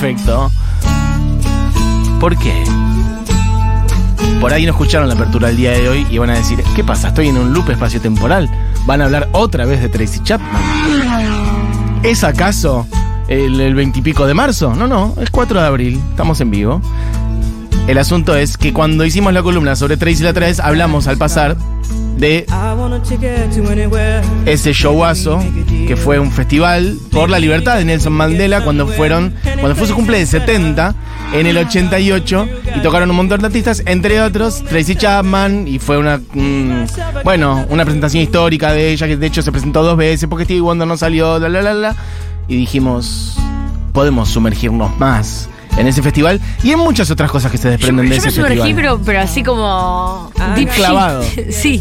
perfecto. ¿Por qué? Por ahí no escucharon la apertura del día de hoy y van a decir, ¿qué pasa? ¿Estoy en un loop espacio-temporal? ¿Van a hablar otra vez de Tracy Chapman? ¿Es acaso el, el 20 y pico de marzo? No, no, es 4 de abril, estamos en vivo. El asunto es que cuando hicimos la columna sobre Tracy la hablamos al pasar de ese showazo que fue un festival por la libertad de Nelson Mandela cuando fueron cuando fue su cumple de 70 en el 88 y tocaron un montón de artistas entre otros Tracy Chapman y fue una mm, bueno una presentación histórica de ella que de hecho se presentó dos veces porque Stevie Wonder no salió la la la la y dijimos podemos sumergirnos más en ese festival y en muchas otras cosas que se desprenden yo de me ese sumergí, festival. pero, pero así como. Deep Clavado. shit. sí.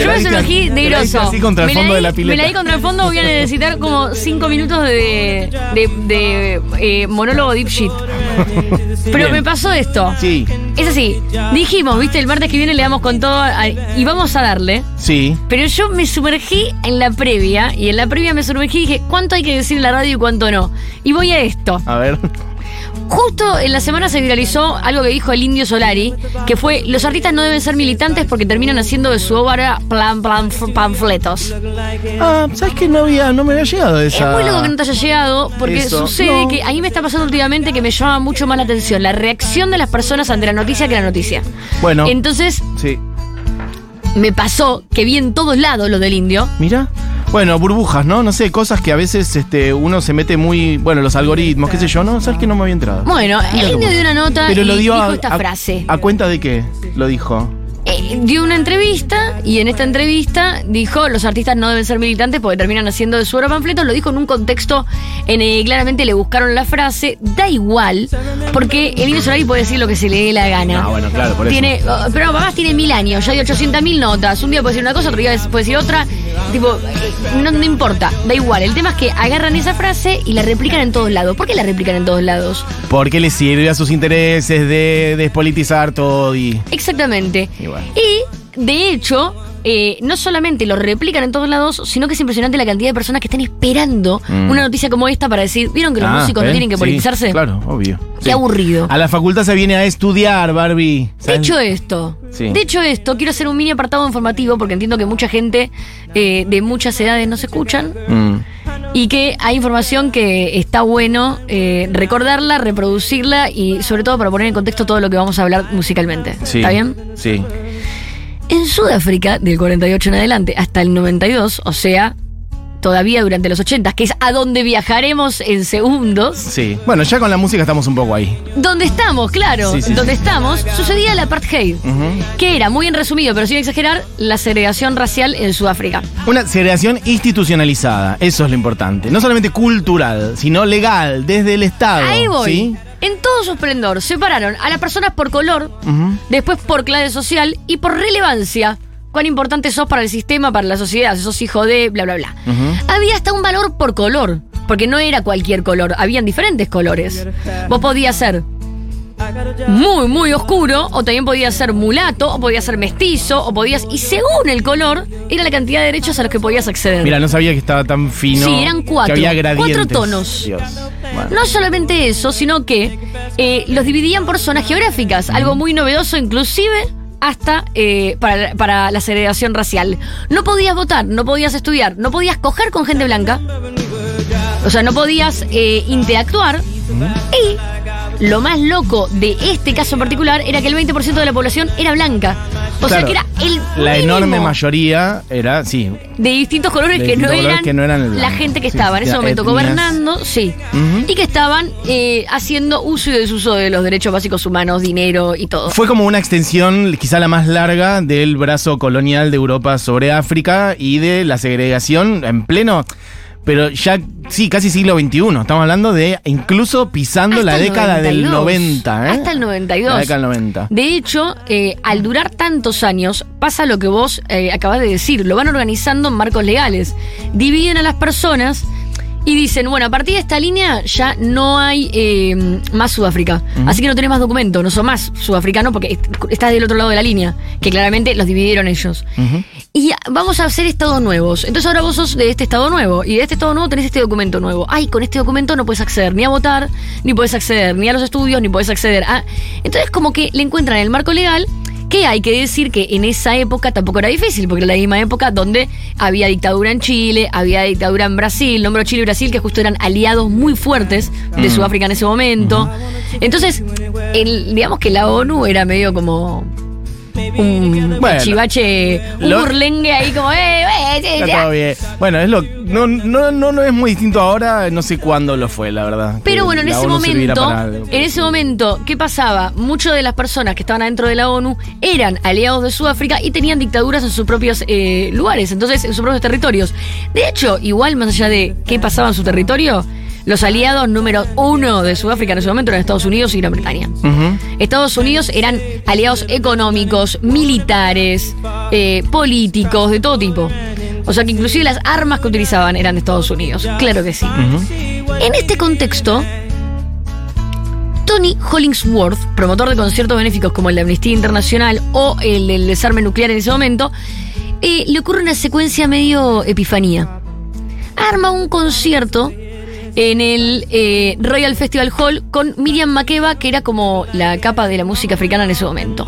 Yo me sumergí de grosso. así contra el Me la fondo de di- la pileta. Me la di contra el fondo, voy a necesitar como cinco minutos de, de, de, eh, monólogo deep shit. Pero Bien. me pasó esto. Sí, Es así, dijimos, viste, el martes que viene le damos con todo a- y vamos a darle. sí. Pero yo me sumergí en la previa y en la previa me sumergí y dije, ¿cuánto hay que decir en la radio y cuánto no? Y voy a esto. A ver. Justo en la semana se viralizó algo que dijo el indio Solari, que fue, los artistas no deben ser militantes porque terminan haciendo de su obra plan, plan, panfletos. Ah, ¿sabes que no había, no me había llegado esa. Es muy loco que no te haya llegado, porque Eso, sucede no. que a mí me está pasando últimamente que me llama mucho más la atención la reacción de las personas ante la noticia que la noticia. Bueno. Entonces, Sí. me pasó que vi en todos lados lo del indio. Mira. Bueno, burbujas, ¿no? No sé, cosas que a veces este, uno se mete muy. Bueno, los algoritmos, qué sé yo, ¿no? ¿Sabes que no me había entrado? Bueno, el indio dio una nota Pero y lo dio dijo a, esta a- frase. ¿A cuenta de qué? Lo dijo. Eh, dio una entrevista y en esta entrevista dijo los artistas no deben ser militantes porque terminan haciendo de su obra panfletos. Lo dijo en un contexto en el que claramente le buscaron la frase. Da igual, porque el Indio Solari puede decir lo que se le dé la gana. Ah, bueno, claro, por eso. Tiene, oh, pero además tiene mil años, ya dio 800 mil notas. Un día puede decir una cosa, otro día puede decir otra. Tipo, eh, no, no importa, da igual. El tema es que agarran esa frase y la replican en todos lados. ¿Por qué la replican en todos lados? Porque le sirve a sus intereses de despolitizar todo y. Exactamente. Y bueno. Y, de hecho, eh, no solamente lo replican en todos lados, sino que es impresionante la cantidad de personas que están esperando Mm. una noticia como esta para decir, ¿vieron que los Ah, músicos no tienen que Sí, politizarse? Claro, obvio. Qué Sí. aburrido. A la facultad se viene a estudiar, Barbie. Dicho esto, Sí. dicho esto, quiero hacer un mini apartado informativo porque entiendo que mucha gente eh, de muchas edades nos escuchan Mm. y que hay información que está bueno eh, recordarla, reproducirla y sobre todo para poner en contexto todo lo que vamos a hablar musicalmente. ¿Está bien? Sí. En Sudáfrica, del 48 en adelante hasta el 92, o sea, todavía durante los 80, que es a donde viajaremos en segundos, Sí. Bueno, ya con la música estamos un poco ahí. donde estamos, claro, Sí, sí, donde sí. estamos, sucedía el apartheid, que era, muy en resumido, pero sin exagerar, la segregación racial en Sudáfrica. Una segregación institucionalizada, eso es lo importante. No solamente cultural, sino legal, desde el Estado. Ahí voy. En todo su esplendor, separaron a las personas por color, después por clase social y por relevancia. Cuán importante sos para el sistema, para la sociedad, si sos hijo de, bla, bla, bla. Había hasta un valor por color, porque no era cualquier color, habían diferentes colores. Vos podías ser muy, muy oscuro, o también podías ser mulato, o podías ser mestizo, o podías. Y según el color, era la cantidad de derechos a los que podías acceder. Mira, no sabía que estaba tan fino. Sí, eran cuatro. Que había gradientes. Cuatro tonos. Dios. Bueno. No solamente eso, sino que eh, los dividían por zonas geográficas, algo muy novedoso inclusive hasta eh, para, para la segregación racial. No podías votar, no podías estudiar, no podías coger con gente blanca, o sea, no podías eh, interactuar y lo más loco de este caso en particular era que el 20% de la población era blanca. O sea que era el La enorme mayoría era, sí. de distintos colores, De que, no colores eran que no eran la gente que Sí, estaba en ese momento etnias. gobernando, sí, y que estaban eh, haciendo uso y desuso de los derechos básicos humanos, dinero y todo. Fue como una extensión, quizá la más larga, del brazo colonial de Europa sobre África y de la segregación en pleno. Pero ya, sí, casi siglo XXI. Estamos hablando de incluso pisando Hasta la década del 92. 90, ¿eh? Hasta el 92. La década del 90. De hecho, eh, al durar tantos años, pasa lo que vos eh, acabas de decir. Lo van organizando en marcos legales. Dividen a las personas y dicen, bueno, a partir de esta línea ya no hay eh, más Sudáfrica. Así que no tenés más documento, no sos más sudafricano porque est- estás del otro lado de la línea, que claramente los dividieron ellos. Y vamos a hacer estados nuevos. Entonces ahora vos sos de este estado nuevo y de este estado nuevo tenés este documento nuevo. Ay, con este documento no puedes acceder ni a votar, ni puedes acceder ni a los estudios, ni puedes acceder a... Entonces como que le encuentran el marco legal que hay que decir que en esa época tampoco era difícil, porque era la misma época donde había dictadura en Chile, había dictadura en Brasil, nombro Chile y Brasil, que justo eran aliados muy fuertes de Mm. Sudáfrica en ese momento. Entonces, el- digamos que la ONU era medio como un Bueno. chivache, un Lo- burlengue ahí como, eh, eh, eh, Está ya. todo bien. Bueno, es lo, no, no, no, no es muy distinto ahora, no sé cuándo lo fue, la verdad. Pero que bueno, en ese ONU momento, para en ese momento, ¿qué pasaba? Muchas de las personas que estaban adentro de la ONU eran aliados de Sudáfrica y tenían dictaduras en sus propios eh, lugares, entonces en sus propios territorios. De hecho, igual más allá de qué pasaba en su territorio, los aliados número uno de Sudáfrica en ese momento eran Estados Unidos y Gran Bretaña. Estados Unidos eran aliados económicos, militares, eh, políticos, de todo tipo. O sea que inclusive las armas que utilizaban eran de Estados Unidos. Claro que sí. En este contexto, Tony Hollingsworth, promotor de conciertos benéficos como el de Amnistía Internacional o el del desarme nuclear en ese momento, eh, le ocurre una secuencia medio epifanía. Arma un concierto en el eh, Royal Festival Hall con Miriam Makeba, que era como la capa de la música africana en ese momento.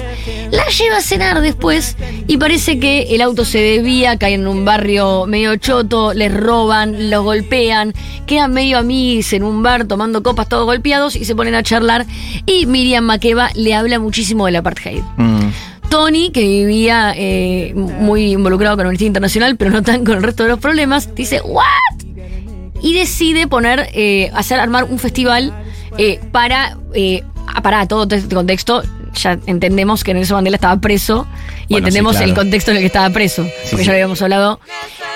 La lleva a cenar después y parece que el auto se desvía, cae en un barrio medio choto, les roban, los golpean, quedan medio amigos en un bar tomando copas todos golpeados y se ponen a charlar y Miriam Makeba le habla muchísimo del apartheid. Mm. Tony, que vivía eh, muy involucrado con Amnistía Internacional, pero no tan con el resto de los problemas, dice, ¿what? Y decide poner, eh, hacer, armar un festival eh, para, eh, ah, para todo este contexto. Ya entendemos que Nelson Mandela estaba preso y Bueno, entendemos sí, claro. el contexto en el que estaba preso, porque sí. ya lo habíamos hablado,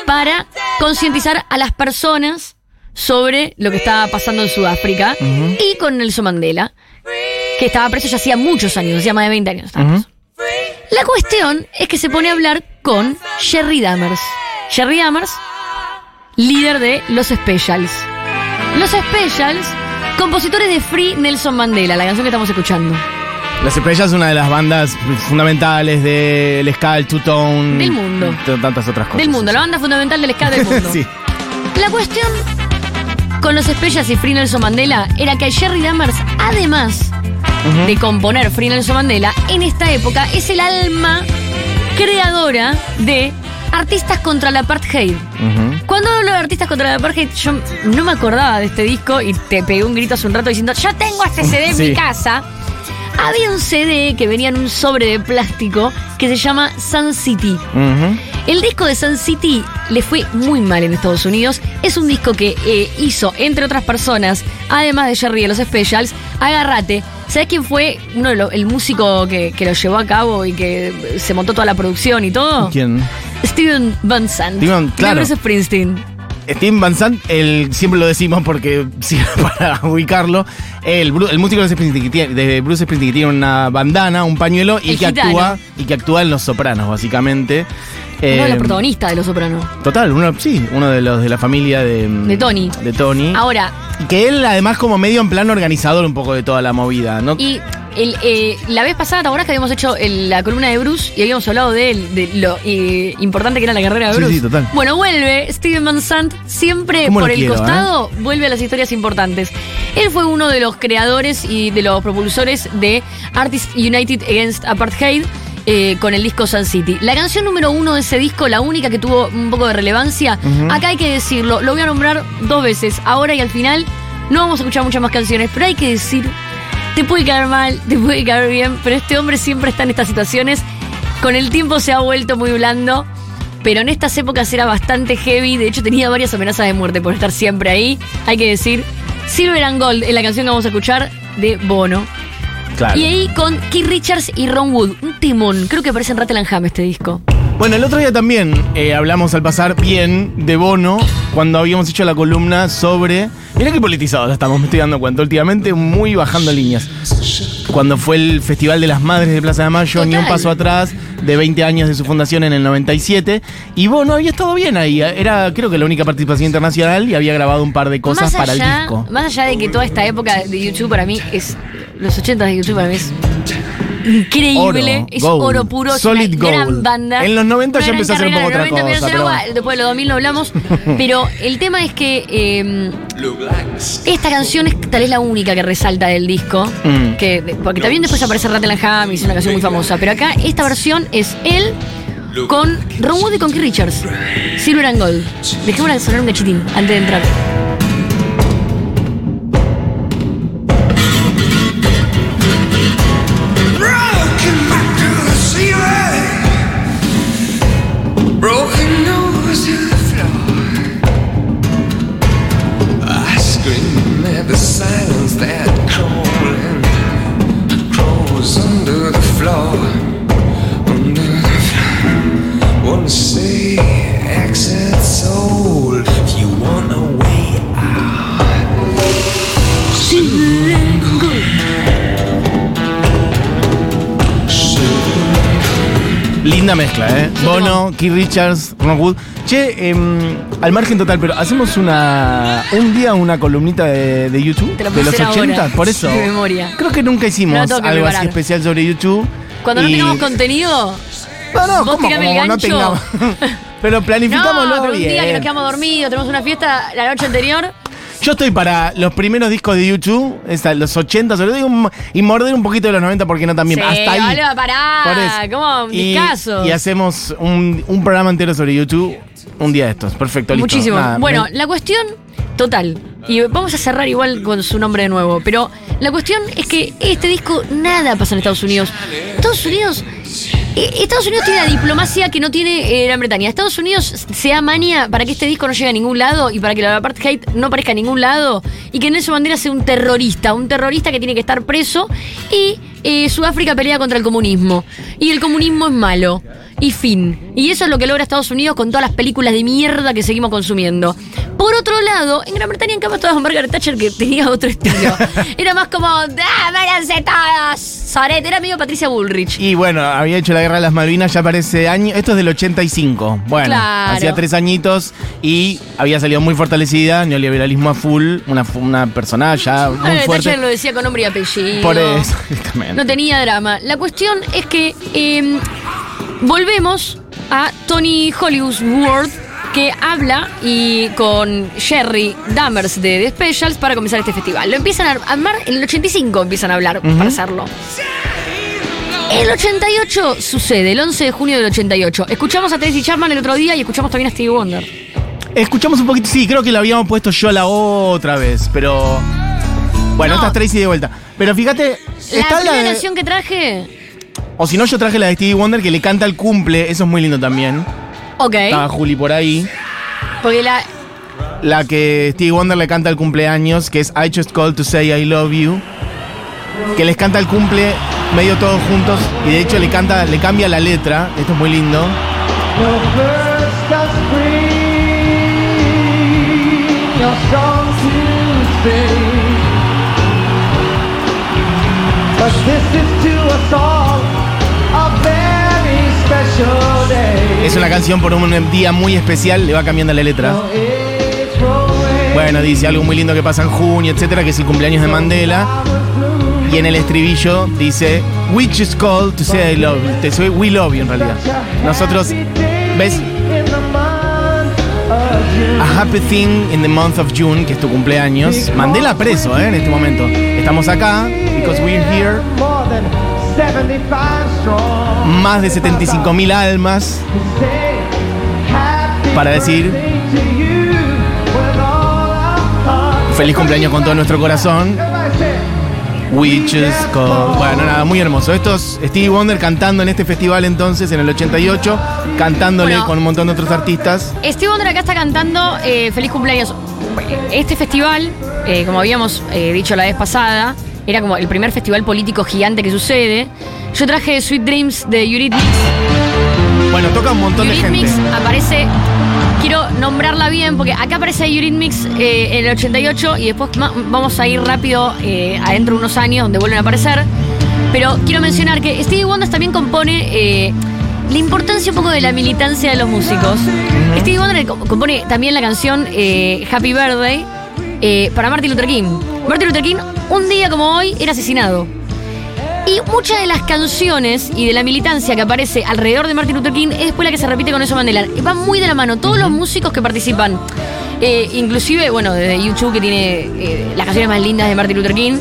para concientizar a las personas sobre lo que estaba pasando en Sudáfrica y con Nelson Mandela, que estaba preso ya hacía muchos años, hacía más de 20 años. estaba preso. La cuestión es que se pone a hablar con Jerry Dammers. Jerry Dammers, líder de Los Specials. Los Specials, compositores de Free Nelson Mandela, la canción que estamos escuchando. Las Estrellas es una de las bandas fundamentales del ska, el two-tone. Del mundo. Tantas otras cosas. Del mundo, la banda fundamental del ska del mundo. sí. La cuestión con Los Specials y Free Nelson Mandela era que Jerry Dammers, además de componer Free Nelson Mandela, en esta época es el alma creadora de Artistas contra la Apartheid. Ujú. Cuando hablo de artistas contra la apartheid, yo no me acordaba de este disco y te pegué un grito hace un rato diciendo, yo tengo este CD en Sí. mi casa. Había un CD que venía en un sobre de plástico que se llama Sun City. El disco de Sun City le fue muy mal en Estados Unidos. Es un disco que eh, hizo, entre otras personas, además de Jerry de los Specials, Agarrate. ¿Sabes quién fue uno de los- el músico que, que lo llevó a cabo y que se montó toda la producción y todo? ¿Quién? Steven Van Sant. Steven, de claro. Bruce Springsteen. Steven Van Sant, el, siempre lo decimos porque sí, para ubicarlo, el, el músico de Bruce Springsteen que tiene, de Bruce Springsteen que tiene una bandana, un pañuelo y El que gitano. actúa y que actúa en Los Sopranos, básicamente. Uno de Eh, los protagonistas de Los Sopranos. Total, uno, sí, uno de los de la familia de, De Tony. De Tony. Ahora, Y que él además como medio en plan organizador un poco de toda la movida, ¿no? y el, eh, la vez pasada, ¿te acordás que habíamos hecho el- la columna de Bruce y habíamos hablado de él, de lo eh, importante que era la carrera de Bruce? sí, total. Bueno, vuelve Steven Van Sant, siempre ¿Cómo por el quiero, eh? costado, vuelve a las historias importantes. Él fue uno de los creadores y de los propulsores de Artists United Against Apartheid. eh, con el disco Sun City. La canción número uno de ese disco, la única que tuvo un poco de relevancia, acá hay que decirlo, lo voy a nombrar dos veces, ahora y al final. No vamos a escuchar muchas más canciones, pero hay que decir, te puede caer mal, te puede caer bien, pero este hombre siempre está en estas situaciones. Con el tiempo se ha vuelto muy blando, pero en estas épocas era bastante heavy. De hecho, tenía varias amenazas de muerte por estar siempre ahí. Hay que decir, Silver and Gold es la canción que vamos a escuchar de Bono. Claro. Y ahí con Keith Richards y Ron Wood, un timón. Creo que parece en Rattle and Hum este disco. Bueno, el otro día también eh, hablamos al pasar bien de Bono cuando habíamos hecho la columna sobre. Mira qué politizados estamos, me estoy dando cuenta últimamente, muy bajando líneas. Cuando fue el Festival de las Madres de Plaza de Mayo, ni un Total. paso atrás, de 20 años de su fundación en el 97. Y Bono había estado bien ahí. Era, creo que, la única participación internacional y había grabado un par de cosas para el disco. Más allá de que toda esta época de YouTube para mí es. Los 80 de YouTube para mí es increíble. Oro, es gold, oro puro, es solid una gran gold. banda. En los 90 ya Una gran empezó a hacer un poco otra 90 empezó a cosa, hacer pero- agua, Después de los 2000 lo hablamos. pero el tema es que eh, esta canción es tal vez la única que resalta del disco. Mm. Que, porque también después aparece Rattle Ham y es una canción muy famosa. Pero acá esta versión es él con Ron Wood y con Keith Richards. Silver and Gold. Dejémosla sonar un cachitín antes de entrar. Mezcla, ¿eh? Bono, Keith Richards, Ron Wood. Che, em, al margen total, pero hacemos una un día una columnita de, de YouTube Te la de los hacer 80, ahora, por eso. de memoria. Creo que nunca No hicimos que algo así preparar. especial sobre YouTube. Cuando no Y- tengamos contenido, No, no, vos ¿cómo? tirame el no tengamos. pero planificámoslo no, pero un bien. día que nos quedamos dormidos, tenemos una fiesta la noche anterior. Yo estoy para los primeros discos de YouTube, esa, los 80, sobre todo, y morder un poquito de los 90 porque no también. Sí, Hasta ahí. boludo, pará. ¿cómo? Y, discazo. y hacemos un, un programa entero sobre YouTube un día de estos. Perfecto, listo. Muchísimo. Nada, bueno, me- la cuestión total. Y vamos a cerrar igual con su nombre de nuevo. Pero la cuestión es que este disco nada pasa en Estados Unidos. Estados Unidos. Eh, Estados Unidos tiene la diplomacia que no tiene eh, Gran Bretaña. Estados Unidos se da manía para que este disco no llegue a ningún lado y para que la apartheid no aparezca a ningún lado y que Nelson Mandela sea un terrorista, un terrorista que tiene que estar preso y eh, Sudáfrica pelea contra el comunismo. Y el comunismo es malo. Y fin. Y eso es lo que logra Estados Unidos con todas las películas de mierda que seguimos consumiendo. Por otro lado, en Gran Bretaña en cambio todas Margaret Thatcher que tenía otro estilo. Era más como, ¡ah, váyanse todos! Soret, era medio Patricia Bullrich. Y bueno, había hecho la guerra de las Malvinas ya parece año. Esto es del 85. Bueno, Claro. hacía tres añitos y había salido muy fortalecida, neoliberalismo a full, una, una persona ya muy Margaret fuerte. Thatcher lo decía con nombre y apellido. Por eso, exactamente. No tenía drama. La cuestión es que eh, volvemos a Tony Hollywood que habla y con Jerry Dammers de The Specials para comenzar este festival. Lo empiezan a armar en el 85 empiezan a hablar para hacerlo. El 88 sucede, el 11 de junio del 88. Escuchamos a Tracy Chapman el otro día y escuchamos también a Stevie Wonder. Escuchamos un poquito, sí, creo que lo habíamos puesto yo la otra vez, pero. Bueno, No. esta es Tracy de vuelta. Pero fíjate, La está la primera de- canción que traje. O si no, yo traje la de Stevie Wonder que le canta el cumple, eso es muy lindo también. Ok. Estaba Juli por ahí. Porque la. La que Stevie Wonder le canta el cumpleaños, que es I Just Called to Say I Love You. Que les canta el cumple medio todos juntos y de hecho le canta, le cambia la letra. Esto es muy lindo. But this is to us all a very special day. Es una canción por un día muy especial, le va cambiando la letra. Bueno, dice algo muy lindo que pasa en junio, etcétera, que es el cumpleaños de Mandela. Y en el estribillo dice, We just called to say I love you. Te soy We love you en realidad. Nosotros, ¿ves? A happy thing in the month of June, que es tu cumpleaños. Mandela preso, ¿eh? En este momento. Estamos acá, because we're here. More than 75 strong. Más de 75 mil almas. Para decir-. Feliz cumpleaños con todo nuestro corazón. Called. Bueno, nada, muy hermoso. Esto es Stevie Wonder cantando en este festival entonces, en el 88, cantándole Bueno. con un montón de otros artistas. Steve Wonder acá está cantando eh, Feliz cumpleaños. Este festival, eh, como habíamos eh, dicho la vez pasada, era como el primer festival político gigante que sucede. Yo traje Sweet Dreams de Eurythmics. Bueno, toca un montón de gente. Aparece, quiero nombrarla bien, porque acá aparece Eurythmics eh, en el 88 y después vamos a ir rápido eh, adentro de unos años donde vuelven a aparecer. Pero quiero mencionar que Stevie Wonder también compone eh, la importancia un poco de la militancia de los músicos. Stevie Wonder co- compone también la canción eh, Happy Birthday eh, para Martin Luther King. Martin Luther King, un día como hoy, era asesinado. Y muchas de las canciones y de la militancia que aparece alrededor de Martin Luther King es después la que se repite con Nelson Mandela. Va muy de la mano. Todos los músicos que participan, eh, inclusive, bueno, desde YouTube que tiene eh, las canciones más lindas de Martin Luther King,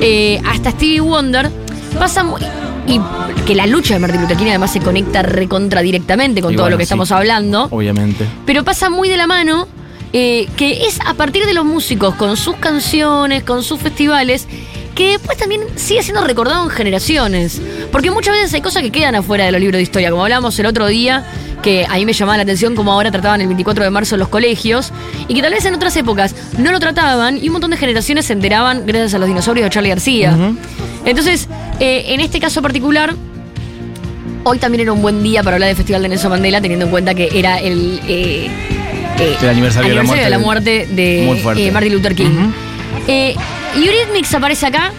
eh, hasta Stevie Wonder, pasa muy... Y que la lucha de Martin Luther King además se conecta recontra directamente con Y todo bueno, lo que sí. estamos hablando. Obviamente. Pero pasa muy de la mano eh, que es a partir de los músicos, con sus canciones, con sus festivales, que después también sigue siendo recordado en generaciones. Porque muchas veces hay cosas que quedan afuera de los libros de historia, como hablamos el otro día, que a mí me llamaba la atención como ahora trataban el 24 de marzo en los colegios, y que tal vez en otras épocas no lo trataban y un montón de generaciones se enteraban gracias a los dinosaurios de Charlie García. Entonces, eh, en este caso particular, hoy también era un buen día para hablar del Festival de Nelson Mandela, teniendo en cuenta que era el... eh, eh, El aniversario de la muerte de la muerte de eh, Martin Luther King. Ujú. Eh, Eurythmics aparece acá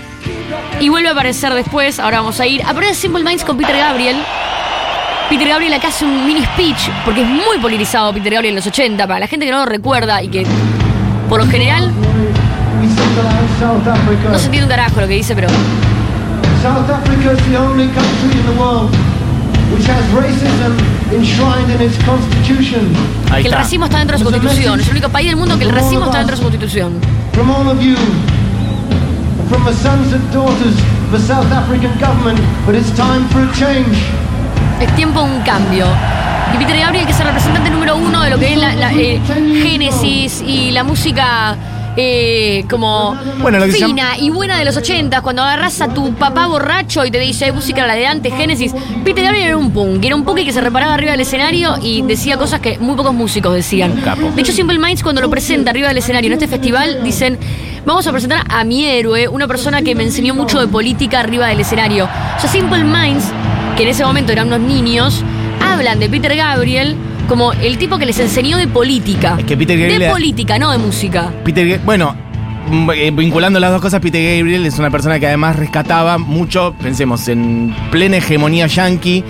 y vuelve a aparecer después. Ahora vamos a ir. Aparece Simple Minds con Peter Gabriel. Peter Gabriel acá hace un mini speech porque es muy politizado Peter Gabriel en los 80. Para la gente que no lo recuerda y que por lo general no se entiende un carajo lo que dice, pero South Africa is the only country in the world which has racism enshrined in its constitution. Ahí que el está. racismo está dentro de su constitución. Es el único país del mundo que el racismo está dentro de su constitución. From all of you, from the sons and daughters of the South African government, but it's time for a change. Es tiempo de un cambio. Y Peter Gabriel, que es el representante número uno de lo que es la, la, eh, Génesis y la música eh, como Bueno, lo que se fina y buena de los 80, cuando agarras a tu papá borracho y te dice música la de antes, Génesis. Peter Gabriel era un punk, era un punk que se reparaba arriba del escenario y decía cosas que muy pocos músicos decían. Capo. De hecho, Simple Minds, cuando lo presenta arriba del escenario en este festival, dicen. Vamos a presentar a mi héroe, una persona que me enseñó mucho de política arriba del escenario. O sea, Simple Minds, que en ese momento eran unos niños, hablan de Peter Gabriel como el tipo que les enseñó de política. Es que Peter Gabriel De política, no de música. Peter, bueno, mm, eh, vinculando las dos cosas, Peter Gabriel es una persona que además rescataba mucho, pensemos, en plena hegemonía yankee,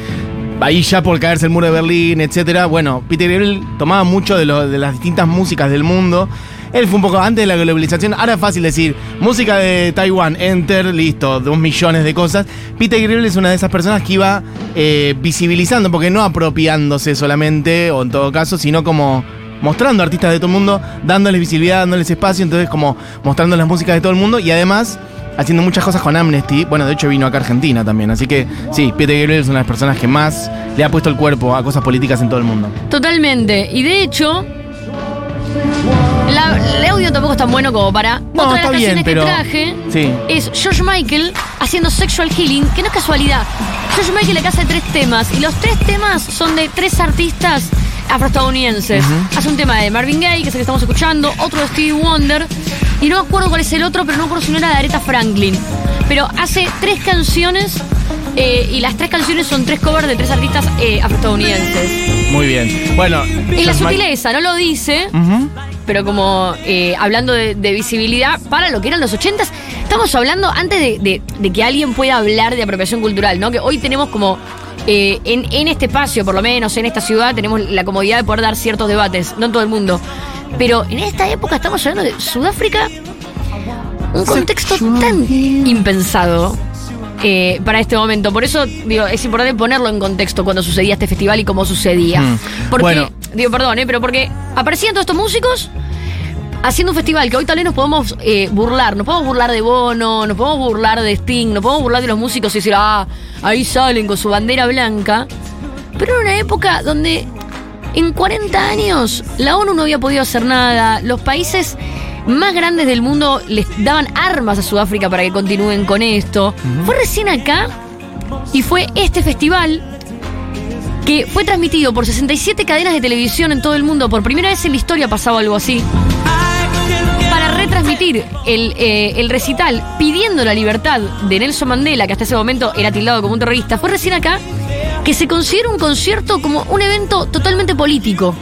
ahí ya por caerse el muro de Berlín, etcétera. Bueno, Peter Gabriel tomaba mucho de, lo- de las distintas músicas del mundo. Él fue un poco antes de la globalización. Ahora es fácil decir, música de Taiwán, enter, listo, dos millones de cosas. Peter Gabriel es una de esas personas que iba eh, visibilizando, porque no apropiándose solamente, o en todo caso, sino como mostrando artistas de todo el mundo, dándoles visibilidad, dándoles espacio, entonces como mostrando las músicas de todo el mundo y además haciendo muchas cosas con Amnesty. Bueno, de hecho vino acá a Argentina también, así que sí, Peter Gabriel es una de las personas que más le ha puesto el cuerpo a cosas políticas en todo el mundo. Totalmente. Y de hecho, la- el audio tampoco es tan bueno como para. No, Otra de está las bien, canciones pero- que traje Sí. es George Michael haciendo Sexual Healing, que no es casualidad. George Michael acá hace tres temas y los tres temas son de tres artistas afroestadounidenses. Hace un tema de Marvin Gaye, que es el que estamos escuchando, otro de Stevie Wonder, y no me acuerdo cuál es el otro, pero no me acuerdo si no era de Aretha Franklin. Pero hace tres canciones eh, y las tres canciones son tres covers de tres artistas eh, afroestadounidenses. Muy bien. Bueno. Y la George sutileza, no lo dice, Ujú. Pero como eh, hablando de, de visibilidad para lo que eran los ochentas, estamos hablando antes de, de- de que alguien pueda hablar de apropiación cultural, ¿no? Que hoy tenemos como, eh, en, en este espacio, por lo menos en esta ciudad, tenemos la comodidad de poder dar ciertos debates, no en todo el mundo. Pero en esta época estamos hablando de Sudáfrica, un contexto tan impensado. Eh, para este momento. Por eso digo, es importante ponerlo en contexto cuando sucedía este festival y cómo sucedía. Mm. Porque, Bueno. digo, perdón, eh, pero porque aparecían todos estos músicos haciendo un festival que hoy tal vez nos podemos eh, burlar. Nos podemos burlar de Bono, nos podemos burlar de Sting, nos podemos burlar de los músicos y decir, ah, ahí salen con su bandera blanca. Pero era una época donde en 40 años la ONU no había podido hacer nada, los países más grandes del mundo les daban armas a Sudáfrica para que continúen con esto. Fue recién acá y fue este festival que fue transmitido por 67 cadenas de televisión en todo el mundo. Por primera vez en la historia pasaba algo así. Para retransmitir el, eh, el recital pidiendo la libertad de Nelson Mandela, que hasta ese momento era tildado como un terrorista, fue recién acá que se considera un concierto como un evento totalmente político.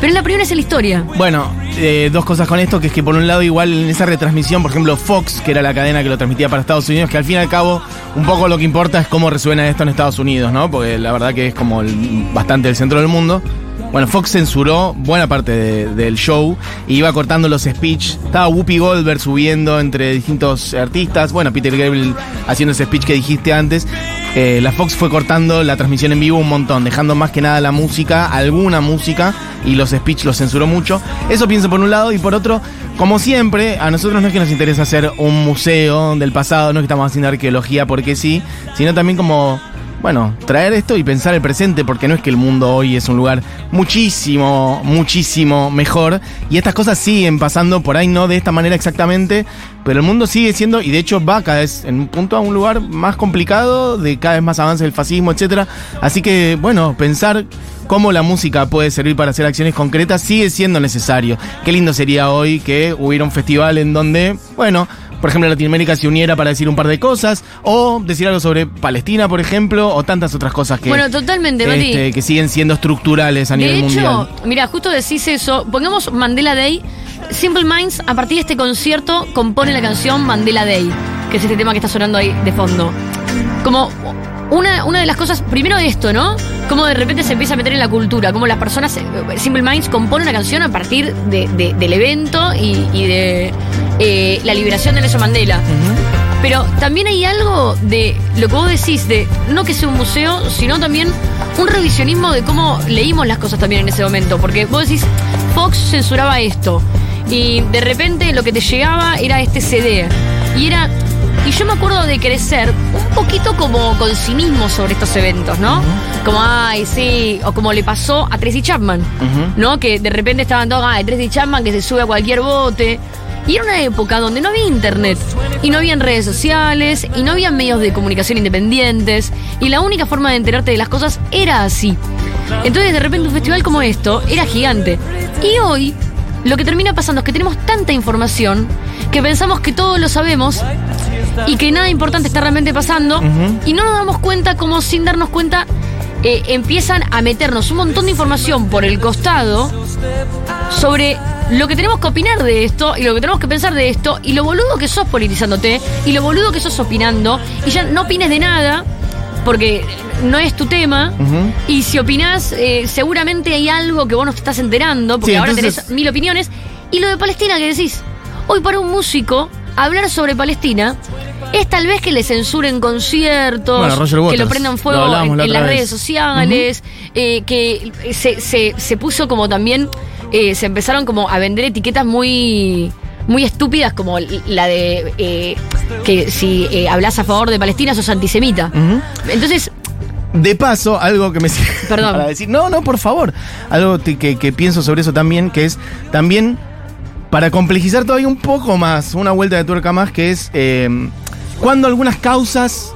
Pero es la primera vez en la historia. Bueno, eh, dos cosas con esto, que es que por un lado igual en esa retransmisión, por ejemplo Fox, que era la cadena que lo transmitía para Estados Unidos, que al fin y al cabo un poco lo que importa es cómo resuena esto en Estados Unidos, ¿no? Porque la verdad que es como bastante el centro del mundo. Bueno, Fox censuró buena parte de- del show y iba cortando los speech. Estaba Whoopi Goldberg subiendo entre distintos artistas. Bueno, Peter Gabriel haciendo ese speech que dijiste antes. Eh, la Fox fue cortando la transmisión en vivo un montón, dejando más que nada la música, alguna música, y los speech los censuró mucho. Eso pienso por un lado, y por otro, como siempre, a nosotros no es que nos interesa hacer un museo del pasado, no es que estamos haciendo arqueología porque sí, sino también como bueno, traer esto y pensar el presente, porque no es que el mundo hoy es un lugar muchísimo, muchísimo mejor. Y estas cosas siguen pasando por ahí, no de esta manera exactamente, pero el mundo sigue siendo, y de hecho va cada vez en un punto a un lugar más complicado, de cada vez más avance del fascismo, etcétera. Así que, bueno, pensar cómo la música puede servir para hacer acciones concretas sigue siendo necesario. Qué lindo sería hoy que hubiera un festival en donde, bueno, por ejemplo, Latinoamérica se uniera para decir un par de cosas, o decir algo sobre Palestina, por ejemplo, o tantas otras cosas que, Bueno, totalmente, Mati. este, que siguen siendo estructurales a De nivel hecho, mundial. mira, justo decís eso. Pongamos Mandela Day. Simple Minds, a partir de este concierto, compone la canción Mandela Day, que es este tema que está sonando ahí de fondo. Como una, una de las cosas, primero esto, ¿no? Cómo de repente se empieza a meter en la cultura, cómo las personas, eh, Simple Minds compone una canción a partir de- de- del evento y, y de eh, la liberación de Nelson Mandela. Pero también hay algo de lo que vos decís, de no que sea un museo, sino también un revisionismo de cómo leímos las cosas también en ese momento. Porque vos decís, Fox censuraba esto. Y de repente lo que te llegaba era este CD. Y era. Y yo me acuerdo de crecer un poquito como con cinismo sobre estos eventos, ¿no? Como, ay, sí, o como le pasó a Tracy Chapman, ¿no? Que de repente estaban todos, ay, Tracy Chapman que se sube a cualquier bote. Y era una época donde no había internet, y no habían redes sociales, y no había medios de comunicación independientes, y la única forma de enterarte de las cosas era así. Entonces, de repente, un festival como esto era gigante. Y hoy, lo que termina pasando es que tenemos tanta información que pensamos que todos lo sabemos y que nada importante está realmente pasando, y no nos damos cuenta como sin darnos cuenta. eh, empiezan a meternos un montón de información por el costado sobre lo que tenemos que opinar de esto y lo que tenemos que pensar de esto y lo boludo que sos politizándote y lo boludo que sos opinando y ya no opines de nada porque no es tu tema y si opinás eh, seguramente hay algo que vos no te estás enterando porque Sí, ahora entonces- tenés mil opiniones y lo de Palestina que decís hoy para un músico hablar sobre Palestina es tal vez que le censuren conciertos, Bueno, que lo prendan fuego en, la en las vez. redes sociales, eh, que se, se- se puso como también, eh, se empezaron como a vender etiquetas muy muy estúpidas como la de eh, que si eh, hablas a favor de Palestina sos antisemita. Entonces, De paso, algo que me Perdón. para decir, no, no, por favor, algo que, que pienso sobre eso también, que es también para complejizar todavía un poco más, una vuelta de tuerca más, que es eh, cuando algunas causas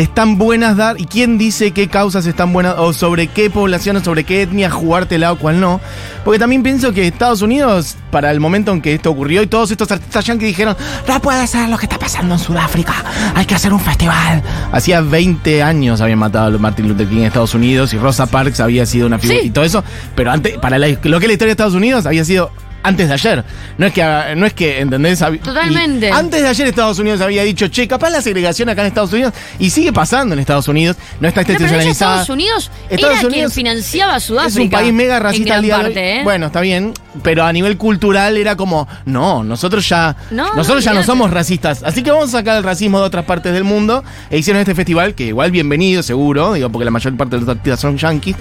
están buenas dar, y quién dice qué causas están buenas, o sobre qué población, o sobre qué etnia jugártela o cuál no. Porque también pienso que Estados Unidos, para el momento en que esto ocurrió, y todos estos artistas yankees dijeron, no puede ser lo que está pasando en Sudáfrica, hay que hacer un festival. Hacía 20 años habían matado a Martin Luther King en Estados Unidos, y Rosa Parks había sido una figura, Sí. y todo eso, pero antes, para la- lo que es la historia de Estados Unidos, había sido antes de ayer. No es que, no es que ¿entendés? Totalmente. y antes de ayer Estados Unidos había dicho, che, capaz la segregación acá en Estados Unidos, y sigue pasando en Estados Unidos, no está no, institucionalizada. Estados Unidos Estados era quien Unidos financiaba a Sudáfrica. Es un país mega racista al día de hoy. parte, ¿eh? Bueno, está bien, pero a nivel cultural era como, no, nosotros ya No, nosotros ya no somos racistas, así que vamos a sacar el racismo de otras partes del mundo e hicieron este festival que igual bienvenido, seguro, digo porque la mayor parte de los artistas son yanquis,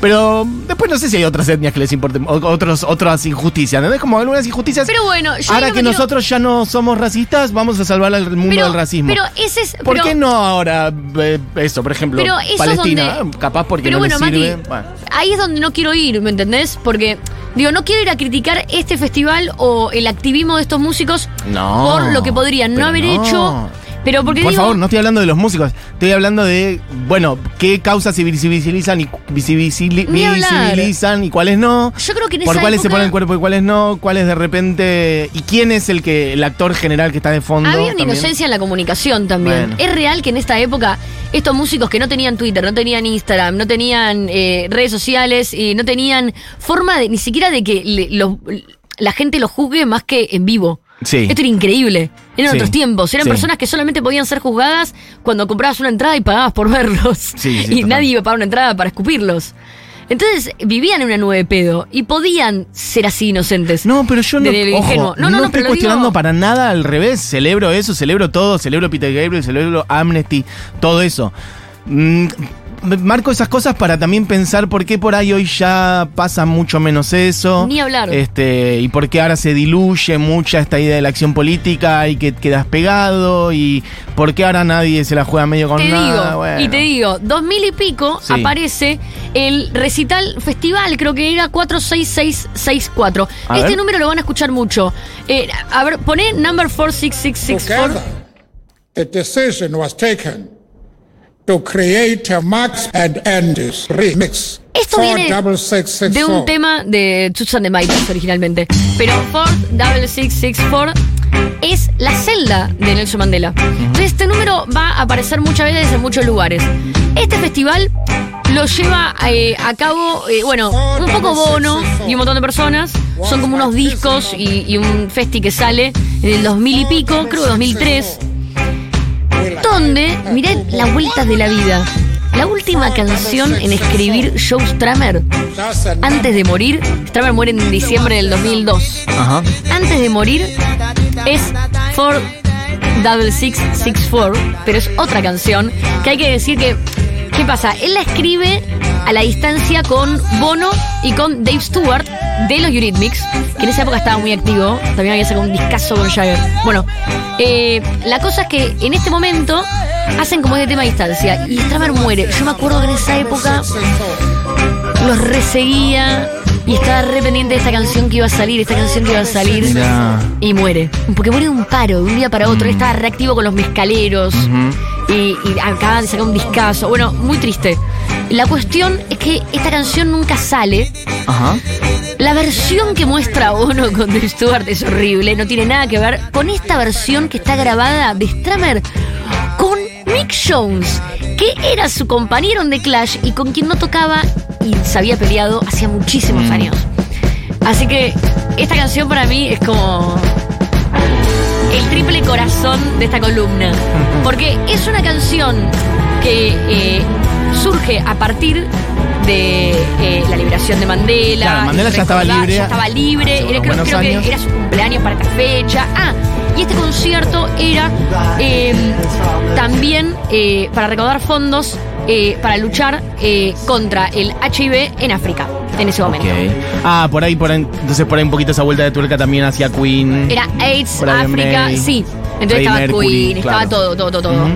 pero después no sé si hay otras etnias que les importen otros otras injusticias, ¿entendés? Como algunas injusticias. Pero bueno, yo ahora que quiero- nosotros ya no somos racistas, vamos a salvar al mundo pero, del racismo. Pero ese es. ¿Por pero- qué no ahora eh, eso, por ejemplo, Pero eso es Palestina? donde- capaz porque Pero no bueno, les sirve. Mati, Bueno. ahí es donde no quiero ir, ¿me entendés? Porque, digo, no quiero ir a criticar este festival o el activismo de estos músicos No, por lo que podrían no haber no. hecho. Pero porque Por digo. favor, no estoy hablando de los músicos, estoy hablando de, bueno, qué causas se visibilizan y visibilizan y cuáles no. Yo creo que en por esa cuáles se pone el cuerpo y cuáles no, cuáles de repente y quién es el que el actor general que está de fondo. Había una también. inocencia en la comunicación también. Bueno. Es real que en esta época estos músicos que no tenían Twitter, no tenían Instagram, no tenían eh, redes sociales y no tenían forma de ni siquiera de que le- los- la gente los juzgue más que en vivo. Sí. Esto era increíble. Eran Sí. otros tiempos. Eran Sí. personas que solamente podían ser juzgadas cuando comprabas una entrada y pagabas por verlos. Y total. nadie iba a pagar una entrada para escupirlos. Entonces vivían en una nube de pedo y podían ser así inocentes. No, pero yo no, ojo, no, No, no, no, estoy cuestionando digo- para nada, al revés. Celebro eso, celebro todo, celebro Peter Gabriel, celebro Amnesty, todo eso. Mm, marco esas cosas para también pensar por qué por ahí hoy ya pasa mucho menos eso. Ni hablar. Este, y por qué ahora se diluye mucha esta idea de la acción política y que quedas pegado y por qué ahora nadie se la juega medio con Te nada. digo, Bueno. y te digo, 2000 y pico Sí. aparece el recital festival, creo que era 46664. A Este ver. número lo van a escuchar mucho. Eh, a ver, poné number 46664. Together, the decision was taken to create a Max and Andy's remix Esto viene double six six de un four. tema de Susan de Maipas originalmente. Pero Ford Double Six Six Four es la celda de Nelson Mandela. Entonces este número va a aparecer muchas veces en muchos lugares. Este festival lo lleva eh, a cabo, eh, bueno, un poco Bono y un montón de personas. Son como unos discos y, y un festi que sale en el 2000 y pico, creo que 2003 donde, mirá las vueltas de la vida. La última canción en escribir Joe Stramer, antes de morir, Stramer muere en diciembre del 2002. Ajá. Antes de morir es For Double Six Six Four, pero es otra canción que hay que decir que, ¿qué pasa? Él la escribe a la distancia con Bono y con Dave Stewart de los Eurythmics, que en esa época estaba muy activo, también había sacado un discazo con Jagger. Bueno, eh, la cosa es que en este momento hacen como este tema a distancia y Stramer muere. Yo me acuerdo que en esa época los reseguía y estaba re pendiente de esta canción que iba a salir, esta canción que iba a salir. Mirá. Y muere. Porque muere de un paro, de un día para otro. Él estaba reactivo con los mezcaleros. y, y acaban de sacar un discazo. Bueno, muy triste. La cuestión es que esta canción nunca sale. Ajá. La versión que muestra Bono con The Stewart es horrible, no tiene nada que ver con esta versión que está grabada de Stramer con Mick Jones, que era su compañero en The Clash y con quien no tocaba y se había peleado hacía muchísimos años. Así que esta canción para mí es como el triple corazón de esta columna. Porque es una canción que eh, surge a partir de eh, la liberación de Mandela. Claro, Mandela ya estaba libre Ya estaba libre. Era, creo que era su cumpleaños para esta fecha. Ah, y este concierto era eh, también para recaudar fondos eh, para luchar eh, contra el HIV en África en ese momento. Ah, por ahí, por ahí, entonces por ahí un poquito esa vuelta de tuerca también hacia Queen. Era AIDS, África, May, sí. Entonces estaba Mercury, Queen, estaba todo, todo, todo, todo.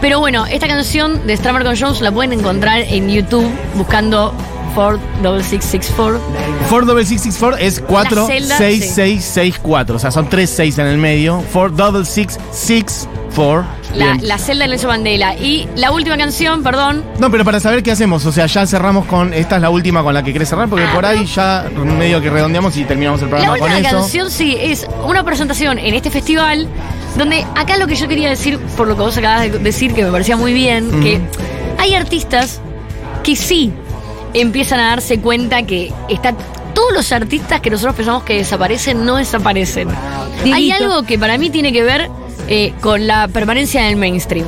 Pero bueno, esta canción de Stramer con Jones la pueden encontrar en YouTube buscando Ford 6664. Ford Double 664 es 4 celda, 6 6 6 4. O sea, son 3 6 en el medio. Ford Double 6 6 4. La, la celda de Nelson Mandela. Y la última canción, perdón, No, pero para saber qué hacemos, o sea, ya cerramos con. Esta es la última con la que querés cerrar, porque Ah, por ahí ya medio que redondeamos y terminamos el La programa con última eso. canción, sí, es una presentación en este festival donde acá lo que yo quería decir, por lo que vos acabas de decir, que me parecía muy bien, que hay artistas que sí empiezan a darse cuenta que está, todos los artistas que nosotros pensamos que desaparecen no desaparecen. Hay algo que para mí tiene que ver eh, con la permanencia en el mainstream.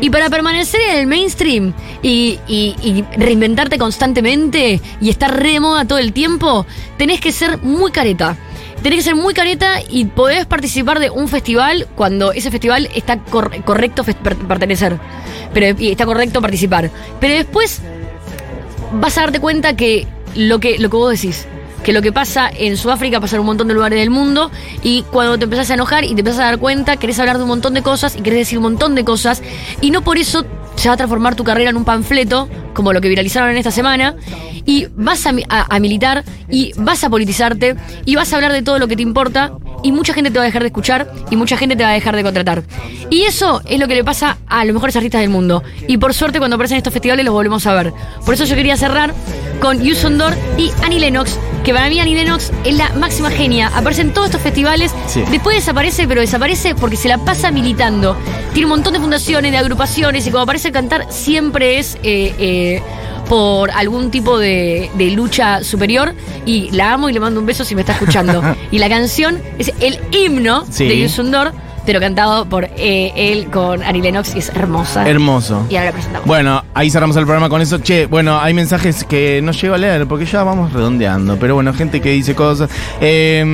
Y para permanecer en el mainstream y, y- y reinventarte constantemente y estar re de moda todo el tiempo, tenés que ser muy careta. Tenés que ser muy careta y podés participar de un festival cuando ese festival está cor- correcto pertenecer. Pero, y está correcto participar. Pero después vas a darte cuenta que lo que, lo que vos decís, que lo que pasa en Sudáfrica pasa en un montón de lugares del mundo y cuando te empezás a enojar y te empezás a dar cuenta, querés hablar de un montón de cosas y querés decir un montón de cosas y no por eso se va a transformar tu carrera en un panfleto, como lo que viralizaron en esta semana, y vas a, a- a militar y vas a politizarte y vas a hablar de todo lo que te importa y mucha gente te va a dejar de escuchar y mucha gente te va a dejar de contratar. Y eso es lo que le pasa a los mejores artistas del mundo. Y por suerte cuando aparecen estos festivales los volvemos a ver. Por eso yo quería cerrar con Yuson Dor y Annie Lennox, que para mí Annie Lennox es la máxima genia. Aparece en todos estos festivales, Sí. después desaparece, pero desaparece porque se la pasa militando. Tiene un montón de fundaciones, de agrupaciones, y cuando aparece a cantar siempre es... eh, eh, por algún tipo de, de lucha superior y la amo y le mando un beso si me está escuchando. y la canción es el himno Sí. de Yusundor pero cantado por eh, él con Ari Lennox y es hermosa. Hermoso. y ahora la presentamos. Bueno, ahí cerramos el programa con eso. Che, bueno, hay mensajes que no llego a leer porque ya vamos redondeando. Pero bueno, gente que dice cosas. Eh,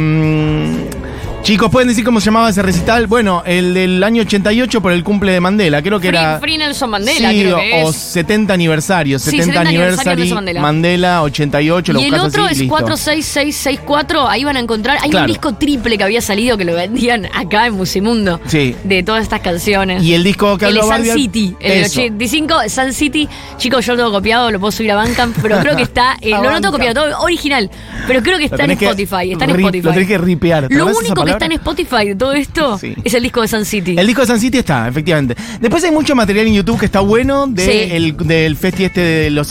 chicos, ¿pueden decir cómo se llamaba ese recital? Bueno, el del año 88 por el cumple de Mandela. Creo que Free, era. Free Nelson Mandela, sí, creo o, que o es. 70 aniversario. Sí, 70, 70 aniversario Mandela. Mandela 88. Lo Y el otro así, es listo. 46664. Ahí van a encontrar. Hay Claro. un disco triple que había salido que lo vendían acá en Musimundo. Sí. De todas estas canciones. Y el disco que el de habló Sun Barbie al- City, el del Eso. 85, Sun City. Chicos, yo lo tengo copiado, lo puedo subir a Bandcamp, pero creo que está. eh, no lo tengo copiado, todo original. Pero creo que está en Spotify. Está en Spotify. lo tenés que ripear. ¿Te Lo único que está en? Spotify de todo esto Sí. es el disco de Sun City. El disco de San City está, efectivamente. Después hay mucho material en YouTube que está bueno de Sí. el- del festi este de los